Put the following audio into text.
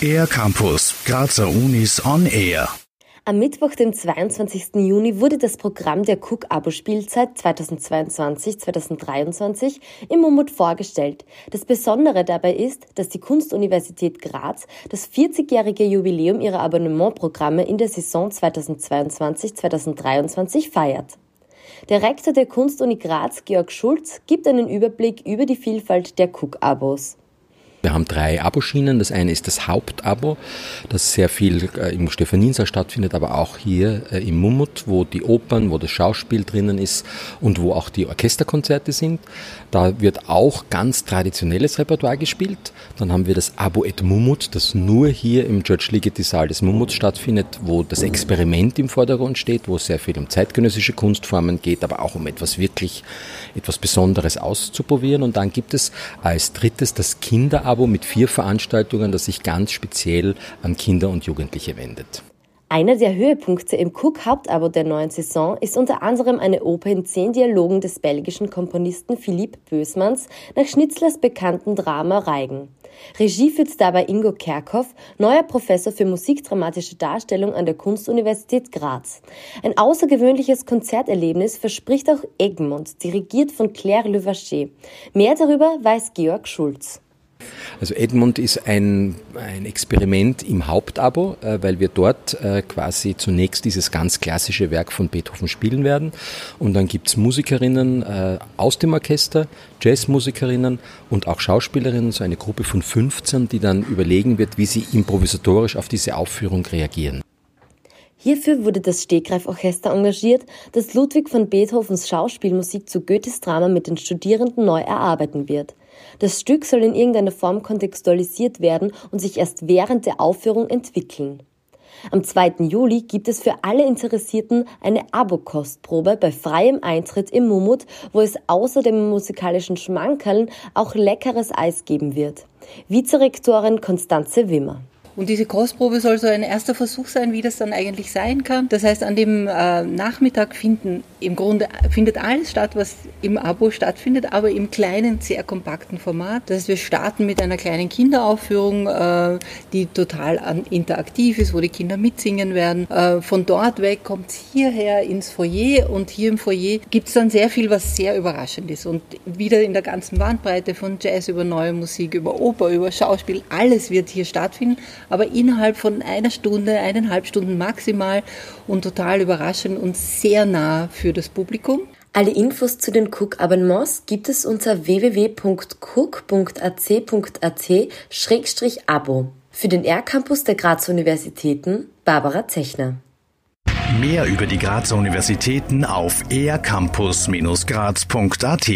Air Campus, Grazer Unis on Air. Am Mittwoch, dem 22. Juni, wurde das Programm der Cook-Abo-Spielzeit 2022-2023 im Mummut vorgestellt. Das Besondere dabei ist, dass die Kunstuniversität Graz das 40-jährige Jubiläum ihrer Abonnementprogramme in der Saison 2022-2023 feiert. Der Rektor der Kunstuni Graz, Georg Schulz, gibt einen Überblick über die Vielfalt der Cook-Abos. Wir haben drei Aboschienen. Das eine ist das Hauptabo, das sehr viel äh, im Stephaniensaal stattfindet, aber auch hier äh, im Mummut, wo die Opern, wo das Schauspiel drinnen ist und wo auch die Orchesterkonzerte sind. Da wird auch ganz traditionelles Repertoire gespielt. Dann haben wir das Abo et Mummut, das nur hier im George Ligeti Saal des Mummuts stattfindet, wo das Experiment im Vordergrund steht, wo es sehr viel um zeitgenössische Kunstformen geht, aber auch um etwas wirklich, etwas Besonderes auszuprobieren. Und dann gibt es als drittes das Kinderabo Abo mit vier Veranstaltungen, das sich ganz speziell an Kinder und Jugendliche wendet. Einer der Höhepunkte im Cook-Hauptabo der neuen Saison ist unter anderem eine Oper in zehn Dialogen des belgischen Komponisten Philippe Bösmanns nach Schnitzlers bekannten Drama Reigen. Regie führt dabei Ingo Kerkhoff, neuer Professor für musikdramatische Darstellung an der Kunstuniversität Graz. Ein außergewöhnliches Konzerterlebnis verspricht auch Egmont, dirigiert von Claire Levacher. Mehr darüber weiß Georg Schulz. Also Edmund ist ein, ein Experiment im Hauptabo, äh, weil wir dort äh, quasi zunächst dieses ganz klassische Werk von Beethoven spielen werden. Und dann gibt's Musikerinnen äh, aus dem Orchester, Jazzmusikerinnen und auch Schauspielerinnen, so eine Gruppe von 15, die dann überlegen wird, wie sie improvisatorisch auf diese Aufführung reagieren. Hierfür wurde das Stegreif-Orchester engagiert, das Ludwig von Beethovens Schauspielmusik zu Goethes Drama mit den Studierenden neu erarbeiten wird. Das Stück soll in irgendeiner Form kontextualisiert werden und sich erst während der Aufführung entwickeln. Am 2. Juli gibt es für alle Interessierten eine Abo-Kostprobe bei freiem Eintritt im Mumut, wo es außer dem musikalischen Schmankerln auch leckeres Eis geben wird. Vizerektorin Konstanze Wimmer. Und diese Kostprobe soll so ein erster Versuch sein, wie das dann eigentlich sein kann. Das heißt, an dem äh, Nachmittag finden im Grunde findet alles statt, was im Abo stattfindet, aber im kleinen, sehr kompakten Format. Das heißt, wir starten mit einer kleinen Kinderaufführung, äh, die total an, interaktiv ist, wo die Kinder mitsingen werden. Äh, von dort weg kommt es hierher ins Foyer und hier im Foyer gibt es dann sehr viel, was sehr überraschend ist. Und wieder in der ganzen Bandbreite von Jazz über neue Musik, über Oper, über Schauspiel, alles wird hier stattfinden aber innerhalb von einer Stunde, eineinhalb Stunden maximal und total überraschend und sehr nah für das Publikum. Alle Infos zu den Cook-Abonnements gibt es unter www.cook.ac.at-abo. Für den R-Campus der Grazer Universitäten Barbara Zechner. Mehr über die Grazer Universitäten auf ercampus-graz.at